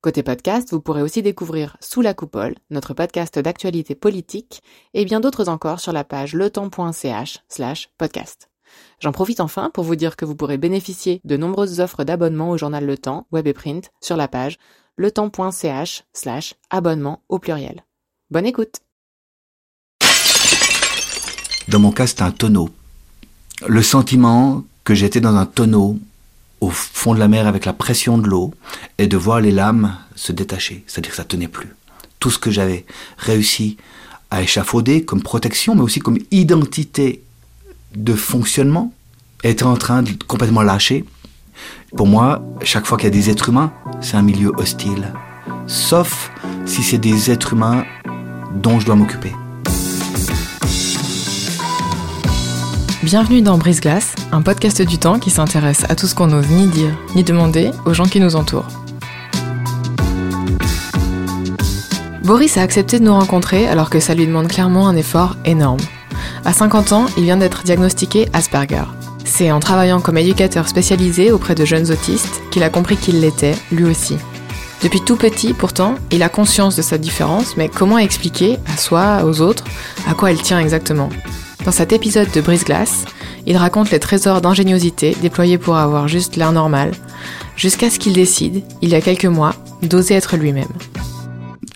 Côté podcast, vous pourrez aussi découvrir Sous la coupole, notre podcast d'actualité politique, et bien d'autres encore sur la page letemps.ch slash podcast. J'en profite enfin pour vous dire que vous pourrez bénéficier de nombreuses offres d'abonnement au journal Le Temps, web et print, sur la page letemps.ch slash abonnement au pluriel. Bonne écoute Dans mon cas, c'était un tonneau. Le sentiment que j'étais dans un tonneau au fond de la mer avec la pression de l'eau et de voir les lames se détacher, c'est-à-dire que ça tenait plus. Tout ce que j'avais réussi à échafauder comme protection, mais aussi comme identité de fonctionnement, était en train de complètement lâcher. Pour moi, chaque fois qu'il y a des êtres humains, c'est un milieu hostile. Sauf si c'est des êtres humains dont je dois m'occuper. Bienvenue dans Brise Glace, un podcast du temps qui s'intéresse à tout ce qu'on n'ose ni dire ni demander aux gens qui nous entourent. Boris a accepté de nous rencontrer alors que ça lui demande clairement un effort énorme. À 50 ans, il vient d'être diagnostiqué Asperger. C'est en travaillant comme éducateur spécialisé auprès de jeunes autistes qu'il a compris qu'il l'était, lui aussi. Depuis tout petit, pourtant, il a conscience de sa différence, mais comment expliquer, à soi, aux autres, à quoi elle tient exactement? Dans cet épisode de Brise-Glace, il raconte les trésors d'ingéniosité déployés pour avoir juste l'air normal, jusqu'à ce qu'il décide, il y a quelques mois, d'oser être lui-même.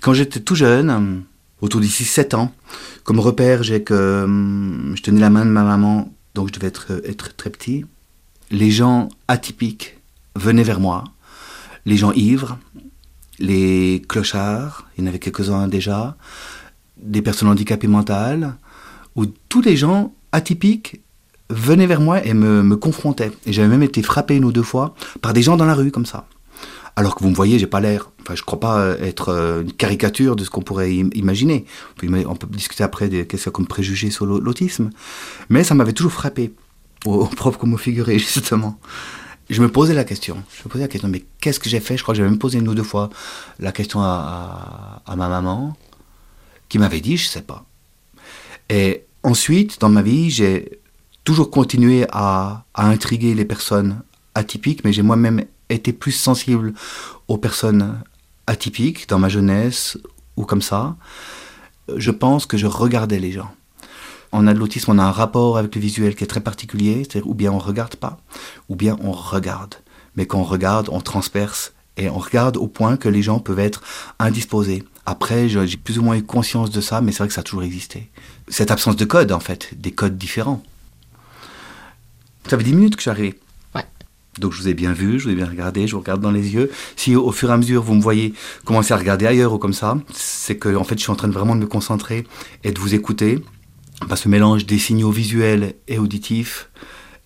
Quand j'étais tout jeune, autour d'ici 7 ans, comme repère, j'ai que hum, je tenais la main de ma maman, donc je devais être, être très petit. Les gens atypiques venaient vers moi, les gens ivres, les clochards, il y en avait quelques-uns déjà, des personnes handicapées mentales, où tous les gens atypiques venaient vers moi et me, confrontaient. Et j'avais même été frappé une ou deux fois par des gens dans la rue comme ça. Alors que vous me voyez, j'ai pas l'air, enfin je crois pas être euh, une caricature de ce qu'on pourrait imaginer. On peut, discuter après de qu'est-ce comme préjugés sur l'autisme. Mais ça m'avait toujours frappé, au, propre comme au figuré justement. Je me posais la question, je me posais la question, mais qu'est-ce que j'ai fait? Je crois que j'avais même posé une ou deux fois la question à, à ma maman, qui m'avait dit, je sais pas. Et ensuite, dans ma vie, j'ai toujours continué à, intriguer les personnes atypiques, mais j'ai moi-même été plus sensible aux personnes atypiques dans ma jeunesse ou comme ça. Je pense que je regardais les gens. On a de l'autisme, on a un rapport avec le visuel qui est très particulier, c'est-à-dire ou bien on regarde pas, ou bien on regarde. Mais quand on regarde, on transperce et on regarde au point que les gens peuvent être indisposés. Après, j'ai plus ou moins eu conscience de ça, mais c'est vrai que ça a toujours existé. Cette absence de code, en fait, des codes différents. Ça fait 10 minutes que je suis arrivé. Ouais. Donc je vous ai bien vu, je vous ai bien regardé, je vous regarde dans les yeux. Si au, fur et à mesure vous me voyez commencer à regarder ailleurs ou comme ça, c'est que en fait je suis en train de vraiment de me concentrer et de vous écouter. Parce que le mélange des signaux visuels et auditifs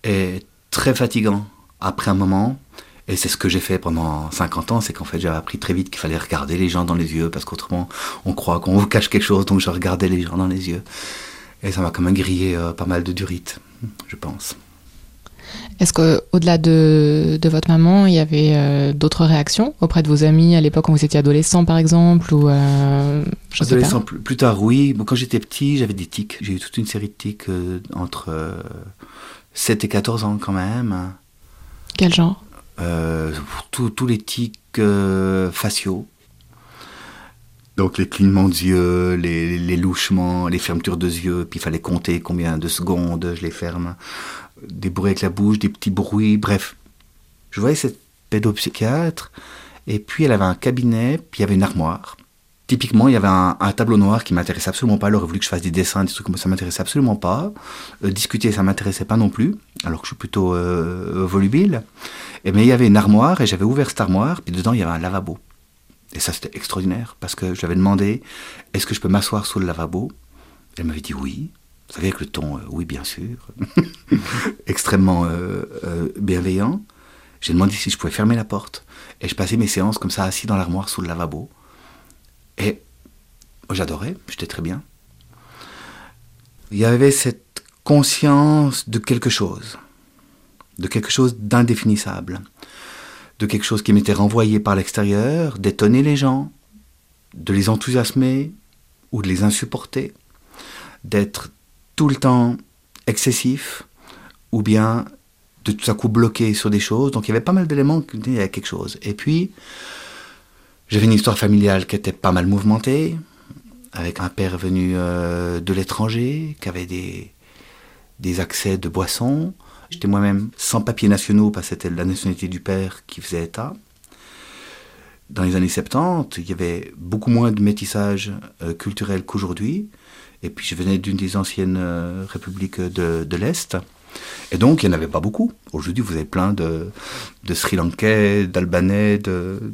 est très fatigant après un moment. Et c'est ce que j'ai fait pendant 50 ans, c'est qu'en fait j'avais appris très vite qu'il fallait regarder les gens dans les yeux, parce qu'autrement on croit qu'on vous cache quelque chose, donc je regardais les gens dans les yeux. Et ça m'a quand même grillé euh, pas mal de durite, je pense. Est-ce qu'au-delà de, de, votre maman, il y avait euh, d'autres réactions auprès de vos amis à l'époque quand vous étiez adolescent, par exemple ou euh, Adolescent, plus, plus, tard, oui. Bon, quand j'étais petit, j'avais des tics. J'ai eu toute une série de tics entre 7 et 14 ans quand même. Quel genre? Tous les tics euh, faciaux. Donc les clignements d'yeux, les, les, louchements, les fermetures de yeux, puis il fallait compter combien de secondes je les ferme. Des bruits avec la bouche, des petits bruits, bref. Je voyais cette pédopsychiatre, et puis elle avait un cabinet, puis il y avait une armoire. Typiquement, il y avait un, tableau noir qui m'intéressait absolument pas. Elle aurait voulu que je fasse des dessins, des trucs comme ça, ça m'intéressait absolument pas. Euh, discuter, ça m'intéressait pas non plus, alors que je suis plutôt euh, volubile. Mais il y avait une armoire et j'avais ouvert cette armoire, puis dedans il y avait un lavabo. Et ça c'était extraordinaire parce que je lui avais demandé est-ce que je peux m'asseoir sous le lavabo? Elle m'avait dit oui. Vous savez avec le ton euh, oui bien sûr, extrêmement bienveillant. J'ai demandé si je pouvais fermer la porte et je passais mes séances comme ça assis dans l'armoire sous le lavabo. Et j'adorais, j'étais très bien. Il y avait cette conscience de quelque chose, de quelque chose d'indéfinissable, de quelque chose qui m'était renvoyé par l'extérieur, d'étonner les gens, de les enthousiasmer ou de les insupporter, d'être tout le temps excessif ou bien de tout à coup bloqué sur des choses. Donc il y avait pas mal d'éléments qui disaient à quelque chose. Et puis, j'avais une histoire familiale qui était pas mal mouvementée, avec un père venu euh, de l'étranger, qui avait des, des accès de boissons. J'étais moi-même sans papiers nationaux, parce que c'était la nationalité du père qui faisait état. Dans les années 70, il y avait beaucoup moins de métissage euh, culturel qu'aujourd'hui. Et puis je venais d'une des anciennes euh, républiques de, de l'Est. Et donc, il n'y en avait pas beaucoup. Aujourd'hui, vous avez plein de, de Sri Lankais, d'Albanais, de...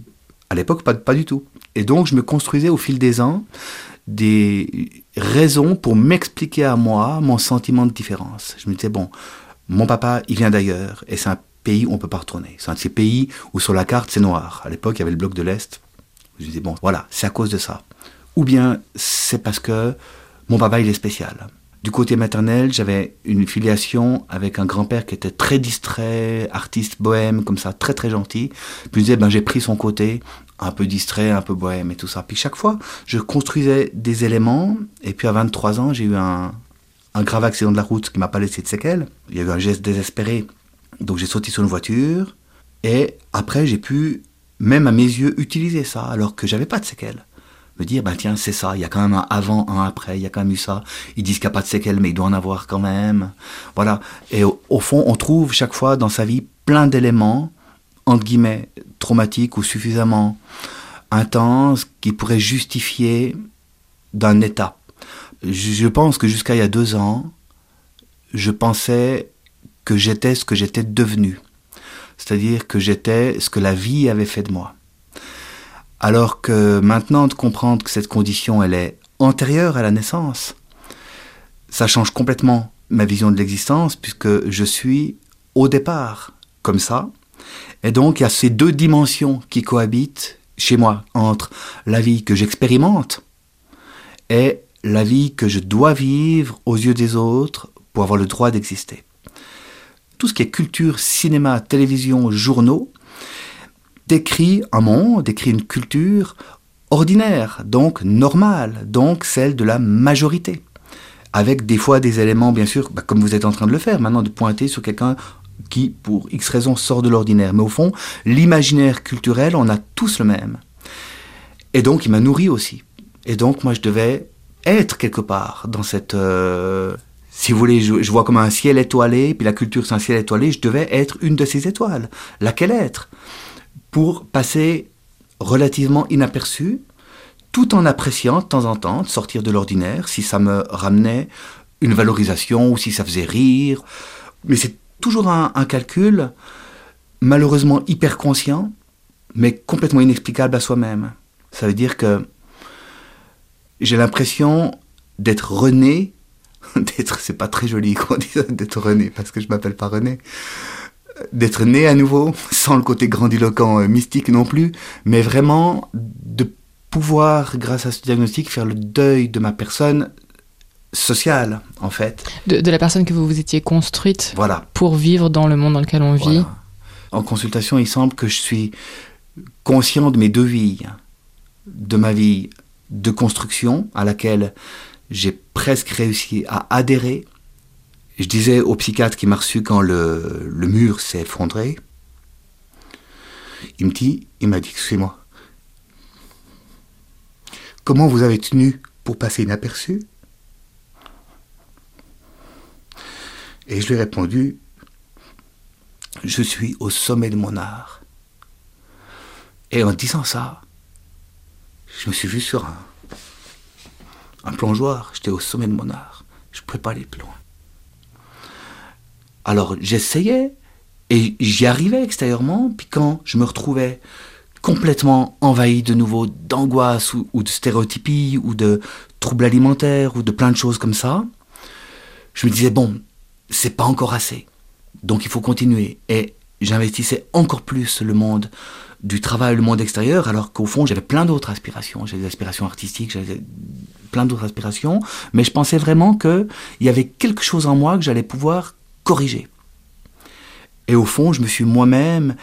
à l'époque, pas, du tout. Et donc, je me construisais au fil des ans des raisons pour m'expliquer à moi mon sentiment de différence. Je me disais, bon, mon papa, il vient d'ailleurs, et c'est un pays où on peut pas retourner. C'est un de ces pays où sur la carte, c'est noir. À l'époque, il y avait le bloc de l'Est. Je me disais, bon, voilà, c'est à cause de ça. Ou bien, c'est parce que mon papa, il est spécial. Du côté maternel, j'avais une filiation avec un grand-père qui était très distrait, artiste bohème, comme ça, très très gentil. Puis je disais, ben, j'ai pris son côté, un peu distrait, un peu bohème et tout ça. Puis chaque fois, je construisais des éléments, et puis à 23 ans, j'ai eu un, grave accident de la route qui m'a pas laissé de séquelles. Il y a eu un geste désespéré, donc j'ai sauté sur une voiture, et après, j'ai pu, même à mes yeux, utiliser ça, alors que j'avais pas de séquelles me dire, ben tiens, c'est ça, il y a quand même un avant, un après, il y a quand même eu ça. Ils disent qu'il n'y a pas de séquelles, mais il doit en avoir quand même. Voilà. Et au, au fond, on trouve chaque fois dans sa vie plein d'éléments, entre guillemets, traumatiques ou suffisamment intenses, qui pourraient justifier d'un état. Je pense que jusqu'à il y a deux ans, je pensais que j'étais ce que j'étais devenu. C'est-à-dire que j'étais ce que la vie avait fait de moi. Alors que maintenant de comprendre que cette condition, elle est antérieure à la naissance, ça change complètement ma vision de l'existence puisque je suis au départ comme ça. Et donc il y a ces deux dimensions qui cohabitent chez moi entre la vie que j'expérimente et la vie que je dois vivre aux yeux des autres pour avoir le droit d'exister. Tout ce qui est culture, cinéma, télévision, journaux, décrit un monde, décrit une culture ordinaire, donc normale, donc celle de la majorité. Avec des fois des éléments, bien sûr, bah, comme vous êtes en train de le faire maintenant, de pointer sur quelqu'un qui, pour X raisons, sort de l'ordinaire. Mais au fond, l'imaginaire culturel, on a tous le même. Et donc, il m'a nourri aussi. Et donc, moi, je devais être quelque part dans cette... Euh, si vous voulez, je, vois comme un ciel étoilé, puis la culture, c'est un ciel étoilé, je devais être une de ces étoiles. Laquelle être? Pour passer relativement inaperçu, tout en appréciant de temps en temps de sortir de l'ordinaire, si ça me ramenait une valorisation ou si ça faisait rire. Mais c'est toujours un, calcul malheureusement hyper conscient, mais complètement inexplicable à soi-même. Ça veut dire que j'ai l'impression d'être René, d'être, c'est pas très joli qu'on dise d'être René, parce que je m'appelle pas René, d'être né à nouveau, sans le côté grandiloquent euh, mystique non plus, mais vraiment de pouvoir, grâce à ce diagnostic, faire le deuil de ma personne sociale, en fait. De, de la personne que vous vous étiez construite voilà. pour vivre dans le monde dans lequel on vit. Voilà. En consultation, il semble que je suis conscient de mes deux vies, de ma vie de construction, à laquelle j'ai presque réussi à adhérer, je disais au psychiatre qui m'a reçu quand le, mur s'est effondré, il me dit, il m'a dit, excusez-moi, comment vous avez tenu pour passer inaperçu? Et je lui ai répondu, je suis au sommet de mon art. Et en disant ça, je me suis vu sur un, un plongeoir, j'étais au sommet de mon art. Je ne pouvais pas aller plus loin. Alors j'essayais et j'y arrivais extérieurement, puis quand je me retrouvais complètement envahi de nouveau d'angoisse ou, de stéréotypie ou de troubles alimentaires ou de plein de choses comme ça, je me disais bon, c'est pas encore assez. Donc il faut continuer. Et j'investissais encore plus le monde du travail, le monde extérieur, alors qu'au fond, j'avais plein d'autres aspirations. J'avais des aspirations artistiques, j'avais plein d'autres aspirations, mais je pensais vraiment qu'il y avait quelque chose en moi que j'allais pouvoir corriger. Et au fond, je me suis moi-même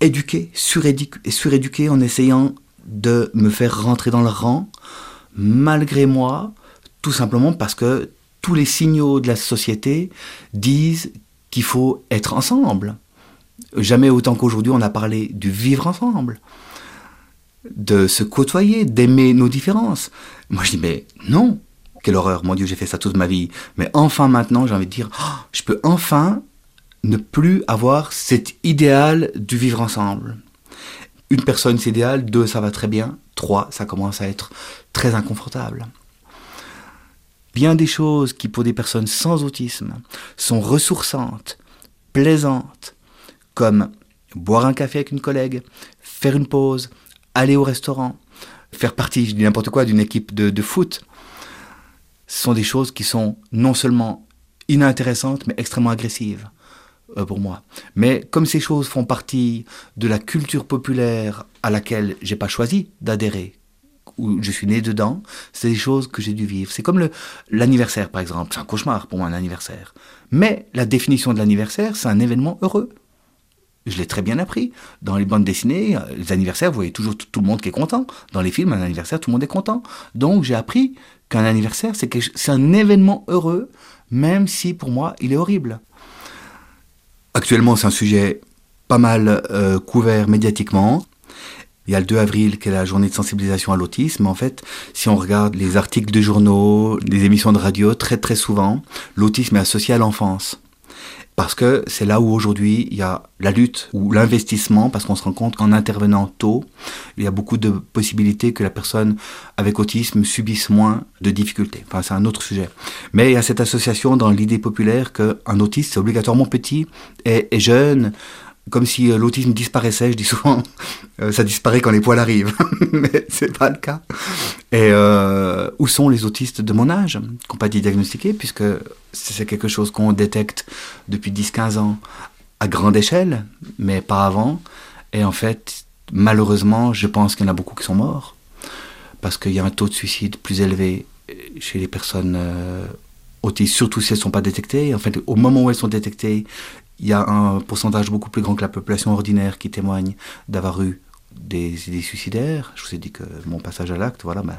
éduqué, suréduqué en essayant de me faire rentrer dans le rang, malgré moi, tout simplement parce que tous les signaux de la société disent qu'il faut être ensemble. Jamais autant qu'aujourd'hui on a parlé du vivre ensemble, de se côtoyer, d'aimer nos différences. Moi je dis mais non, quelle horreur, mon Dieu j'ai fait ça toute ma vie. Mais enfin maintenant j'ai envie de dire, oh, je peux enfin ne plus avoir cet idéal du vivre ensemble. Une personne c'est idéal, deux ça va très bien, trois ça commence à être très inconfortable. Bien des choses qui pour des personnes sans autisme sont ressourçantes, plaisantes, comme boire un café avec une collègue, faire une pause, aller au restaurant, faire partie, je dis n'importe quoi, d'une équipe de, de foot, ce sont des choses qui sont non seulement inintéressantes, mais extrêmement agressives euh, pour moi. Mais comme ces choses font partie de la culture populaire à laquelle j'ai pas choisi d'adhérer, où je suis né dedans, c'est des choses que j'ai dû vivre. C'est comme l'anniversaire, par exemple. C'est un cauchemar pour moi, un anniversaire. Mais la définition de l'anniversaire, c'est un événement heureux. Je l'ai très bien appris. Dans les bandes dessinées, euh, les anniversaires, vous voyez toujours tout, le monde qui est content. Dans les films, un anniversaire, tout le monde est content. Donc j'ai appris qu'un anniversaire, c'est un événement heureux, même si pour moi, il est horrible. Actuellement, c'est un sujet pas mal euh, couvert médiatiquement. Il y a le 2 avril qui est la journée de sensibilisation à l'autisme. En fait, si on regarde les articles de journaux, les émissions de radio, très très souvent, l'autisme est associé à l'enfance. Parce que c'est là où aujourd'hui il y a la lutte ou l'investissement, parce qu'on se rend compte qu'en intervenant tôt, il y a beaucoup de possibilités que la personne avec autisme subisse moins de difficultés. Enfin, c'est un autre sujet. Mais il y a cette association dans l'idée populaire qu'un autiste, c'est obligatoirement petit et, jeune, comme si euh, l'autisme disparaissait, je dis souvent, euh, ça disparaît quand les poils arrivent, mais c'est pas le cas. Et euh, où sont les autistes de mon âge, qui n'ont pas été diagnostiqués, puisque c'est quelque chose qu'on détecte depuis 10-15 ans à grande échelle, mais pas avant. Et en fait, malheureusement, je pense qu'il y en a beaucoup qui sont morts, parce qu'il y a un taux de suicide plus élevé chez les personnes autistes, surtout si elles ne sont pas détectées. En fait, au moment où elles sont détectées, il y a un pourcentage beaucoup plus grand que la population ordinaire qui témoigne d'avoir eu des idées suicidaires. Je vous ai dit que mon passage à l'acte, voilà, ben,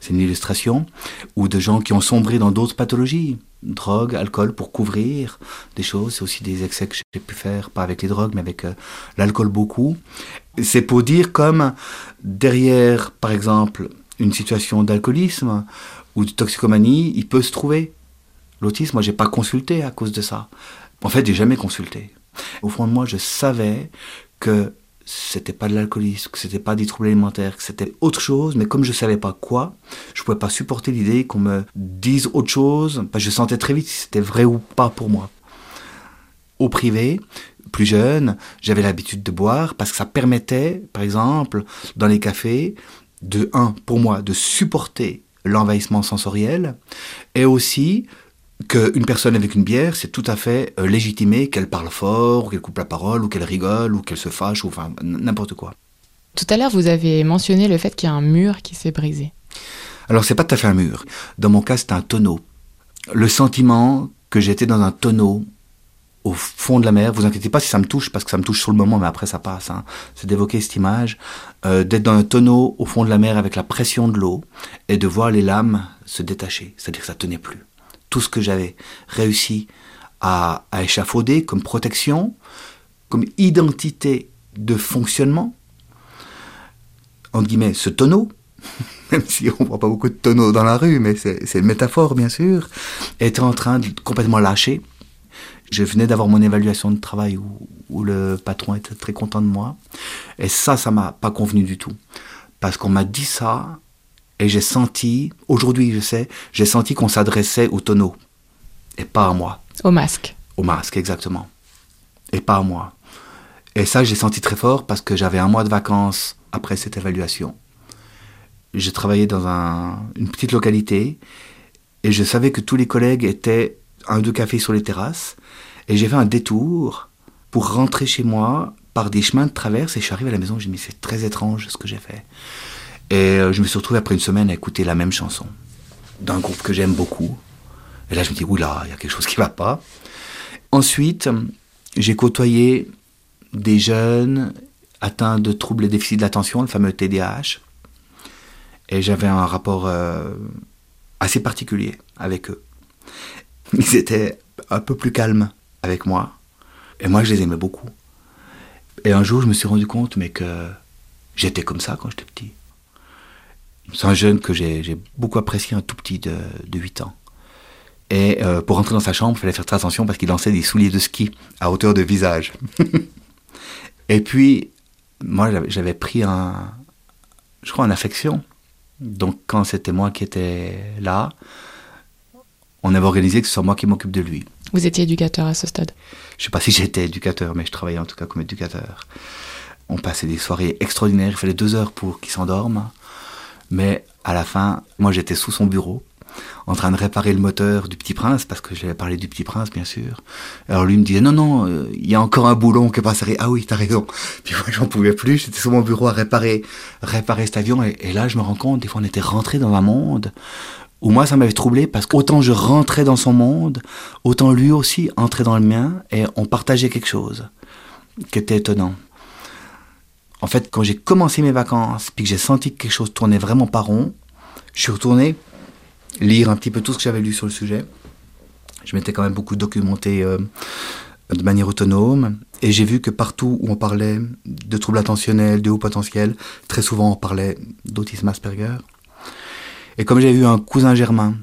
c'est une illustration. Ou de gens qui ont sombré dans d'autres pathologies. Drogue, alcool pour couvrir des choses. C'est aussi des excès que j'ai pu faire, pas avec les drogues, mais avec euh, l'alcool beaucoup. C'est pour dire comme derrière, par exemple, une situation d'alcoolisme ou de toxicomanie, il peut se trouver l'autisme. Moi, j'ai pas consulté à cause de ça. En fait, j'ai jamais consulté. Au fond de moi, je savais que c'était pas de l'alcoolisme, que c'était pas des troubles alimentaires, que c'était autre chose, mais comme je savais pas quoi, je pouvais pas supporter l'idée qu'on me dise autre chose, parce que je sentais très vite si c'était vrai ou pas pour moi. Au privé, plus jeune, j'avais l'habitude de boire parce que ça permettait, par exemple, dans les cafés, de un, pour moi, de supporter l'envahissement sensoriel, et aussi qu'une personne avec une bière, c'est tout à fait euh, légitimé qu'elle parle fort, ou qu'elle coupe la parole, ou qu'elle rigole, ou qu'elle se fâche, ou enfin n'importe quoi. Tout à l'heure, vous avez mentionné le fait qu'il y a un mur qui s'est brisé. Alors, c'est pas tout à fait un mur. Dans mon cas, c'est un tonneau. Le sentiment que j'étais dans un tonneau au fond de la mer, vous inquiétez pas si ça me touche, parce que ça me touche sur le moment, mais après ça passe. Hein. C'est d'évoquer cette image, euh, d'être dans un tonneau au fond de la mer avec la pression de l'eau, et de voir les lames se détacher, c'est-à-dire que ça tenait plus tout ce que j'avais réussi à, échafauder comme protection, comme identité de fonctionnement, entre guillemets, ce tonneau, même si on voit pas beaucoup de tonneaux dans la rue, mais c'est une métaphore bien sûr, était en train de complètement lâcher. Je venais d'avoir mon évaluation de travail où, où, le patron était très content de moi. Et ça, ça m'a pas convenu du tout. Parce qu'on m'a dit ça et j'ai senti, aujourd'hui je sais, j'ai senti qu'on s'adressait au tonneau. Et pas à moi. Au masque. Au masque, exactement. Et pas à moi. Et ça, j'ai senti très fort parce que j'avais un mois de vacances après cette évaluation. J'ai travaillé dans une petite localité et je savais que tous les collègues étaient un ou deux cafés sur les terrasses. Et j'ai fait un détour pour rentrer chez moi par des chemins de traverse et je suis arrivé à la maison, je me dit, mais c'est très étrange ce que j'ai fait. Et euh, je me suis retrouvé après une semaine à écouter la même chanson d'un groupe que j'aime beaucoup. Et là, je me dis, oula, il y a quelque chose qui va pas. Ensuite, j'ai côtoyé des jeunes atteints de troubles et déficits de l'attention, le fameux TDAH. Et j'avais un rapport euh, assez particulier avec eux. Ils étaient un peu plus calmes avec moi. Et moi, je les aimais beaucoup. Et un jour, je me suis rendu compte, mais que j'étais comme ça quand j'étais petit. C'est un jeune que j'ai beaucoup apprécié, un tout petit de, de 8 ans. Et euh, pour rentrer dans sa chambre, il fallait faire très attention parce qu'il lançait des souliers de ski à hauteur de visage. et puis, moi, j'avais pris un, je crois, une affection. Donc, quand c'était moi qui étais là, on avait organisé que ce soit moi qui m'occupe de lui. Vous étiez éducateur à ce stade? Je ne sais pas si j'étais éducateur, mais je travaillais en tout cas comme éducateur. On passait des soirées extraordinaires. Il fallait deux heures pour qu'il s'endorme. Mais à la fin, moi j'étais sous son bureau, en train de réparer le moteur du Petit Prince, parce que j'avais parlé du Petit Prince, bien sûr. Alors lui me disait, non, non, euh, il y a encore un boulon qui est pas serré. Ah oui, t'as raison. Puis moi, j'en pouvais plus. J'étais sous mon bureau à réparer, réparer cet avion. Et, là, je me rends compte, des fois, on était rentré dans un monde où moi, ça m'avait troublé parce qu'autant je rentrais dans son monde, autant lui aussi entrait dans le mien et on partageait quelque chose qui était étonnant. En fait, quand j'ai commencé mes vacances, puis que j'ai senti que quelque chose tournait vraiment pas rond, je suis retourné lire un petit peu tout ce que j'avais lu sur le sujet. Je m'étais quand même beaucoup documenté euh, de manière autonome, et j'ai vu que partout où on parlait de troubles attentionnels, de haut potentiel, très souvent on parlait d'autisme Asperger. Et comme j'ai eu un cousin germain,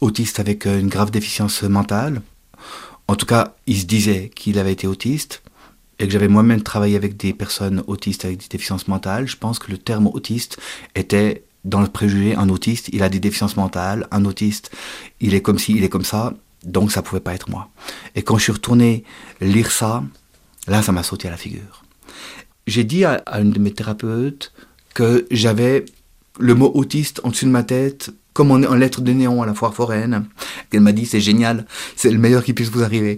autiste avec euh, une grave déficience mentale, en tout cas, il se disait qu'il avait été autiste, et que j'avais moi-même travaillé avec des personnes autistes avec des déficiences mentales, je pense que le terme autiste était dans le préjugé un autiste, il a des déficiences mentales, un autiste, il est comme ci, il est comme ça, donc ça pouvait pas être moi. Et quand je suis retourné lire ça, là ça m'a sauté à la figure. J'ai dit à, une de mes thérapeutes que j'avais le mot autiste en dessus de ma tête comme en, en lettres de néon à la foire foraine. Elle m'a dit c'est génial, c'est le meilleur qui puisse vous arriver.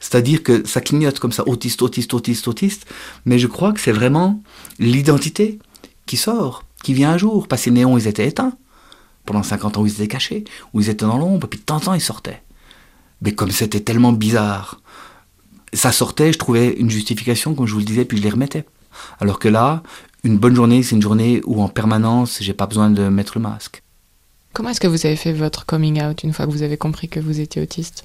C'est-à-dire que ça clignote comme ça, autiste, autiste, autiste, autiste, mais je crois que c'est vraiment l'identité qui sort, qui vient un jour, parce que les néons, ils étaient éteints. Pendant 50 ans, ils étaient cachés, ou ils étaient dans l'ombre, puis de temps en temps, ils sortaient. Mais comme c'était tellement bizarre, ça sortait, je trouvais une justification, comme je vous le disais, puis je les remettais. Alors que là, une bonne journée, c'est une journée où en permanence, j'ai pas besoin de mettre le masque. Comment est-ce que vous avez fait votre coming out une fois que vous avez compris que vous étiez autiste?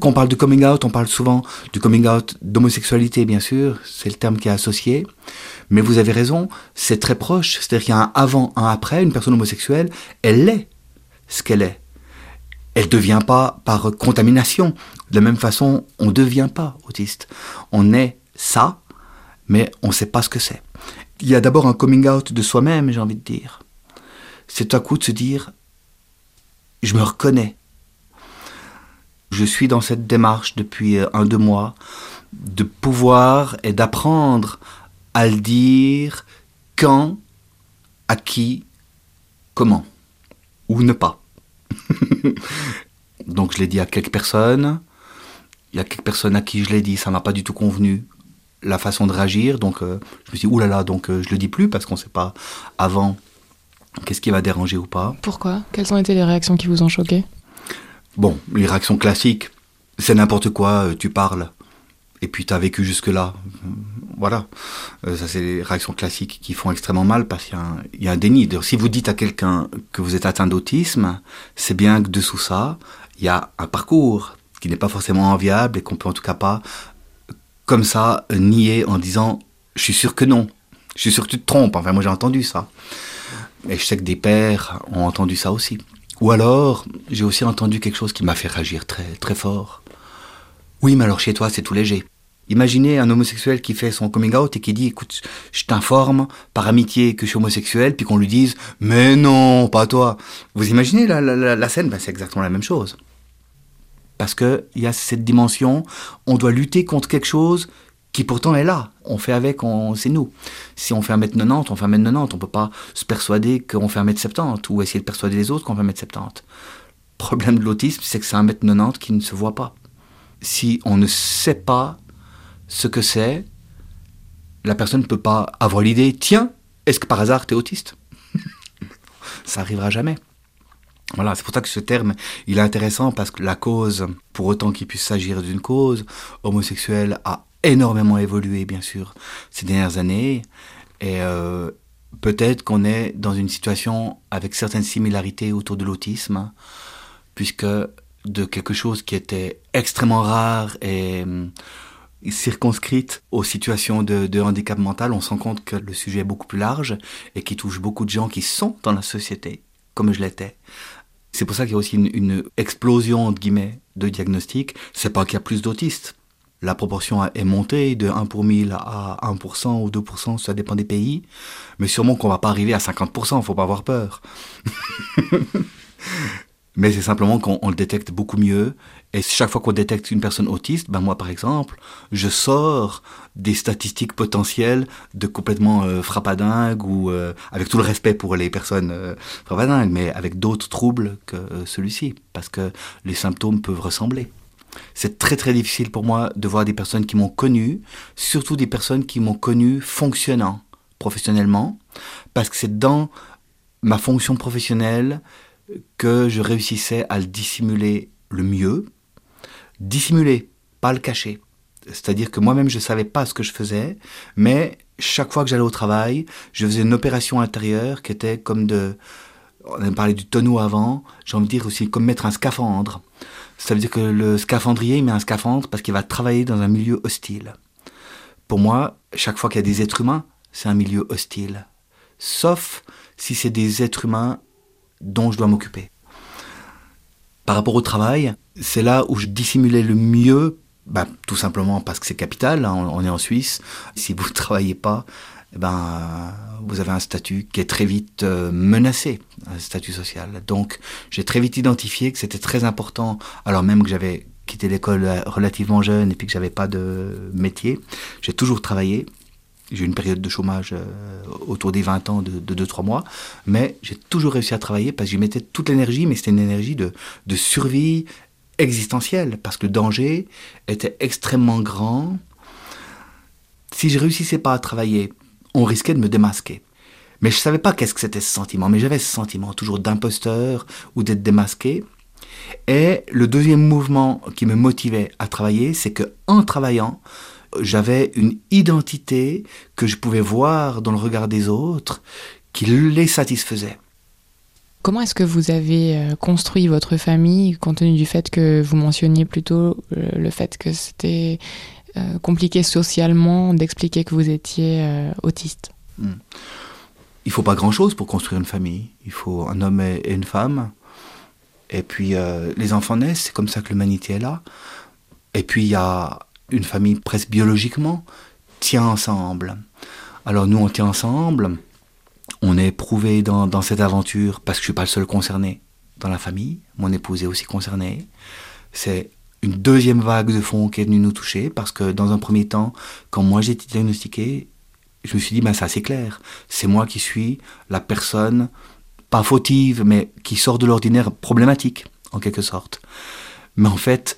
Quand on parle de coming out, on parle souvent du coming out d'homosexualité, bien sûr, c'est le terme qui est associé. Mais vous avez raison, c'est très proche. C'est-à-dire qu'il y a un avant, un après. Une personne homosexuelle, elle est ce qu'elle est. Elle ne devient pas par contamination. De la même façon, on ne devient pas autiste. On est ça, mais on ne sait pas ce que c'est. Il y a d'abord un coming out de soi-même, j'ai envie de dire. C'est à coup de se dire, je me reconnais. Je suis dans cette démarche depuis euh, un, deux mois de pouvoir et d'apprendre à le dire quand, à qui, comment, ou ne pas. Donc je l'ai dit à quelques personnes, il y a quelques personnes à qui je l'ai dit, ça m'a pas du tout convenu la façon de réagir, donc euh, je me suis dit, oulala, donc euh, je le dis plus parce qu'on ne sait pas avant qu'est-ce qui va déranger ou pas. Pourquoi? Quelles ont été les réactions qui vous ont choqué? Bon, les réactions classiques, c'est n'importe quoi, euh, tu parles, et puis tu as vécu jusque-là. Voilà. Euh, ça, c'est les réactions classiques qui font extrêmement mal parce qu'il y, a un déni. Si vous dites à quelqu'un que vous êtes atteint d'autisme, c'est bien que dessous ça, il y a un parcours qui n'est pas forcément enviable et qu'on peut en tout cas pas, comme ça, nier en disant je suis sûr que non. Je suis sûr que tu te trompes. Enfin, moi j'ai entendu ça. Et je sais que des pères ont entendu ça aussi. Ou alors, j'ai aussi entendu quelque chose qui m'a fait réagir très, très fort. Oui, mais alors chez toi, c'est tout léger. Imaginez un homosexuel qui fait son coming out et qui dit, écoute, je t'informe par amitié que je suis homosexuel, puis qu'on lui dise, mais non, pas toi. Vous imaginez la, scène? Ben, C'est exactement la même chose. Parce qu'il y a cette dimension, on doit lutter contre quelque chose qui pourtant est là. On fait avec, c'est nous. Si on fait 1m90, on fait 1m90. On peut pas se persuader qu'on fait 1m70 ou essayer de persuader les autres qu'on fait 1m70. Le problème de l'autisme, c'est que c'est 1m90 qui ne se voit pas. Si on ne sait pas ce que c'est, la personne ne peut pas avoir l'idée, tiens, est-ce que par hasard tu es autiste? Ça arrivera jamais. Voilà, c'est pour ça que ce terme, il est intéressant parce que la cause, pour autant qu'il puisse s'agir d'une cause, homosexuelle a énormément évolué, bien sûr, ces dernières années. Et euh, peut-être qu'on est dans une situation avec certaines similarités autour de l'autisme, puisque de quelque chose qui était extrêmement rare et hum, circonscrite aux situations de, de, handicap mental, on se rend compte que le sujet est beaucoup plus large et qui touche beaucoup de gens qui sont dans la société, comme je l'étais. C'est pour ça qu'il y a aussi une, une explosion, entre guillemets, de diagnostics. C'est pas qu'il y a plus d'autistes. La proportion est montée de 1 pour 1000 à 1% ou 2%, ça dépend des pays. Mais sûrement qu'on va pas arriver à 50%, faut pas avoir peur. Mais c'est simplement qu'on le détecte beaucoup mieux. Et chaque fois qu'on détecte une personne autiste, ben moi par exemple, je sors des statistiques potentielles de complètement euh, frappadingue ou euh, avec tout le respect pour les personnes euh, frappadingues, mais avec d'autres troubles que euh, celui-ci, parce que les symptômes peuvent ressembler. C'est très très difficile pour moi de voir des personnes qui m'ont connu, surtout des personnes qui m'ont connu fonctionnant professionnellement, parce que c'est dans ma fonction professionnelle que je réussissais à le dissimuler le mieux. Dissimuler, pas le cacher. C'est-à-dire que moi-même, je ne savais pas ce que je faisais, mais chaque fois que j'allais au travail, je faisais une opération intérieure qui était comme de... On a parlé du tonneau avant, j'ai envie de dire aussi comme mettre un scaphandre. Ça veut dire que le scaphandrier, il met un scaphandre parce qu'il va travailler dans un milieu hostile. Pour moi, chaque fois qu'il y a des êtres humains, c'est un milieu hostile. Sauf si c'est des êtres humains dont je dois m'occuper. Par rapport au travail, c'est là où je dissimulais le mieux, bah, tout simplement parce que c'est capital, hein, on est en Suisse. Si vous ne travaillez pas, eh ben, vous avez un statut qui est très vite euh, menacé, un statut social. Donc j'ai très vite identifié que c'était très important, alors même que j'avais quitté l'école relativement jeune et puis que j'avais pas de métier, j'ai toujours travaillé j'ai eu une période de chômage euh, autour des 20 ans de 2-3 mois, mais j'ai toujours réussi à travailler parce que j'y mettais toute l'énergie, mais c'était une énergie de, de survie existentielle, parce que le danger était extrêmement grand. Si je réussissais pas à travailler, on risquait de me démasquer. Mais je savais pas qu'est-ce que c'était ce sentiment, mais j'avais ce sentiment toujours d'imposteur ou d'être démasqué. Et le deuxième mouvement qui me motivait à travailler, c'est que en travaillant, j'avais une identité que je pouvais voir dans le regard des autres qui les satisfaisait. Comment est-ce que vous avez euh, construit votre famille, compte tenu du fait que vous mentionniez plutôt euh, le fait que c'était compliqué socialement d'expliquer que vous étiez autiste hmm. Il faut pas grand-chose pour construire une famille. Il faut un homme et une femme. Et puis les enfants naissent, c'est comme ça que l'humanité est là. Et puis il y a une famille presque biologiquement tient ensemble. Alors nous, on tient ensemble, on est éprouvé dans, dans cette aventure parce que je suis pas le seul concerné dans la famille, mon épouse est aussi concernée. C'est une deuxième vague de fond qui est venue nous toucher parce que dans un premier temps, quand moi j'ai été diagnostiqué, je me suis dit, ben ça c'est clair, c'est moi qui suis la personne, pas fautive, mais qui sort de l'ordinaire problématique, en quelque sorte. Mais en fait,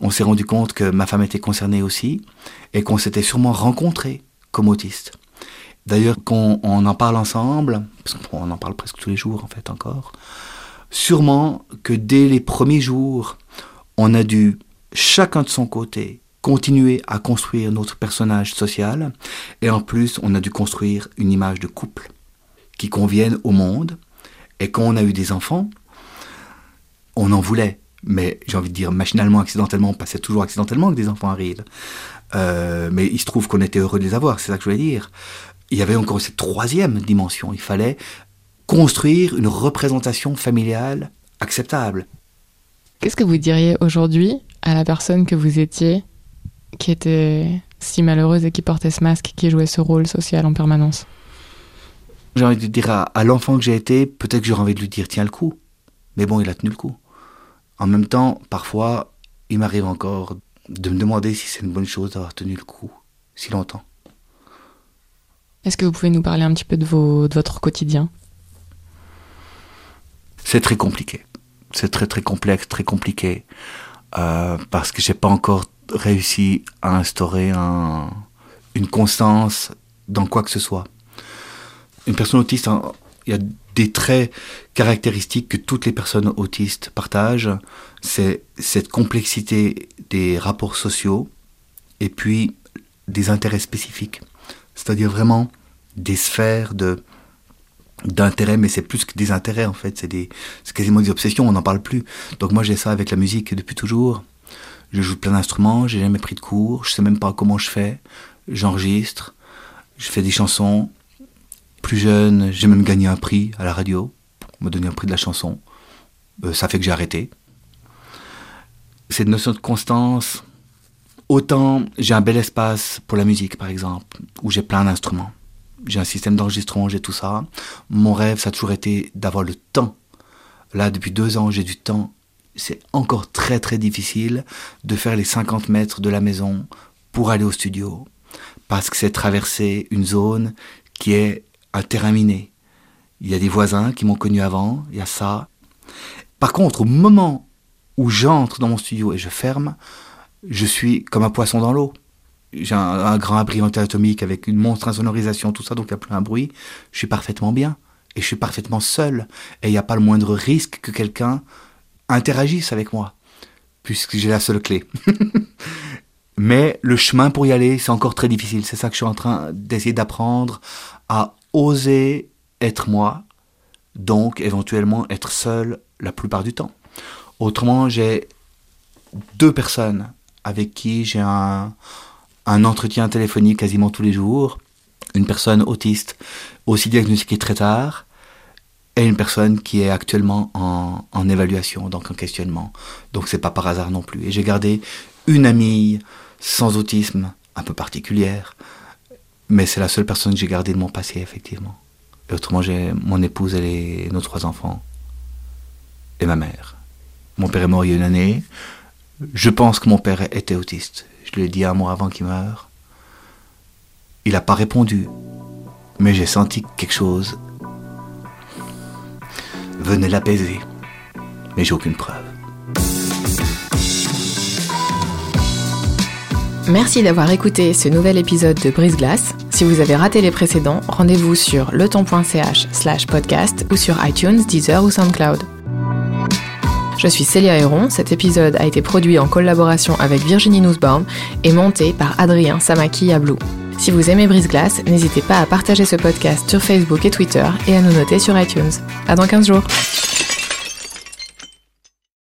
on s'est rendu compte que ma femme était concernée aussi et qu'on s'était sûrement rencontrés comme autistes. D'ailleurs, qu'on on en parle ensemble, parce qu'on en parle presque tous les jours en fait encore, sûrement que dès les premiers jours, on a dû, chacun de son côté, continuer à construire notre personnage social, et en plus, on a dû construire une image de couple qui convienne au monde, et quand on a eu des enfants, on en voulait mais j'ai envie de dire machinalement, accidentellement, pas c'est toujours accidentellement que des enfants arrivent. Euh, mais il se trouve qu'on était heureux de les avoir, c'est ça que je voulais dire. Il y avait encore cette troisième dimension, il fallait construire une représentation familiale acceptable. Qu'est-ce que vous diriez aujourd'hui à la personne que vous étiez, qui était si malheureuse et qui portait ce masque, qui jouait ce rôle social en permanence? J'ai envie de dire à, à l'enfant que j'ai été, peut-être que j'aurais envie de lui dire tiens le coup. Mais bon, il a tenu le coup. En même temps, parfois, il m'arrive encore de me demander si c'est une bonne chose d'avoir tenu le coup si longtemps. Est-ce que vous pouvez nous parler un petit peu de, vos, de votre quotidien? C'est très compliqué. C'est très très complexe, très compliqué. Euh, parce que j'ai pas encore réussi à instaurer un, une constance dans quoi que ce soit. Une personne autiste, hein, il y a des traits caractéristiques que toutes les personnes autistes partagent. C'est cette complexité des rapports sociaux et puis des intérêts spécifiques. C'est-à-dire vraiment des sphères de d'intérêt, mais c'est plus que des intérêts en fait, c'est des, c'est quasiment des obsessions, on n'en parle plus. Donc moi j'ai ça avec la musique depuis toujours. Je joue plein d'instruments, j'ai jamais pris de cours, je sais même pas comment je fais. J'enregistre, je fais des chansons. Plus jeune, j'ai même gagné un prix à la radio. On m'a donné un prix de la chanson. Euh, ça fait que j'ai arrêté. Cette notion de constance, autant j'ai un bel espace pour la musique par exemple, où j'ai plein d'instruments. J'ai un système d'enregistrement, j'ai tout ça. Mon rêve, ça a toujours été d'avoir le temps. Là, depuis deux ans, j'ai du temps c'est encore très très difficile de faire les 50 mètres de la maison pour aller au studio. Parce que c'est traverser une zone qui est un terrain miné. Il y a des voisins qui m'ont connu avant, il y a ça. Par contre, au moment où j'entre dans mon studio et je ferme, je suis comme un poisson dans l'eau. J'ai un, grand abri anti-atomique avec une monstre insonorisation, tout ça, donc il n'y a plus un bruit. Je suis parfaitement bien. Et je suis parfaitement seul. Et il n'y a pas le moindre risque que quelqu'un interagissent avec moi, puisque j'ai la seule clé. Mais le chemin pour y aller, c'est encore très difficile. C'est ça que je suis en train d'essayer d'apprendre, à oser être moi, donc éventuellement être seul la plupart du temps. Autrement, j'ai deux personnes avec qui j'ai un, un entretien téléphonique quasiment tous les jours. Une personne autiste, aussi diagnostiquée très tard, et une personne qui est actuellement en, évaluation, donc en questionnement. Donc c'est pas par hasard non plus. Et j'ai gardé une amie sans autisme, un peu particulière, mais c'est la seule personne que j'ai gardée de mon passé, effectivement. Et autrement, j'ai mon épouse et nos trois enfants, et ma mère. Mon père est mort il y a une année. Je pense que mon père était autiste. Je lui ai dit un mois avant qu'il meure. Il n'a pas répondu, mais j'ai senti quelque chose venait l'apaiser. Mais j'ai aucune preuve. Merci d'avoir écouté ce nouvel épisode de Brise Glace. Si vous avez raté les précédents, rendez-vous sur leton.ch slash podcast ou sur iTunes, Deezer ou SoundCloud. Je suis Célia Héron, cet épisode a été produit en collaboration avec Virginie Nussbaum et monté par Adrien Samaki Ablou. Si vous aimez Brise Glace, n'hésitez pas à partager ce podcast sur Facebook et Twitter et à nous noter sur iTunes. À dans 15 jours.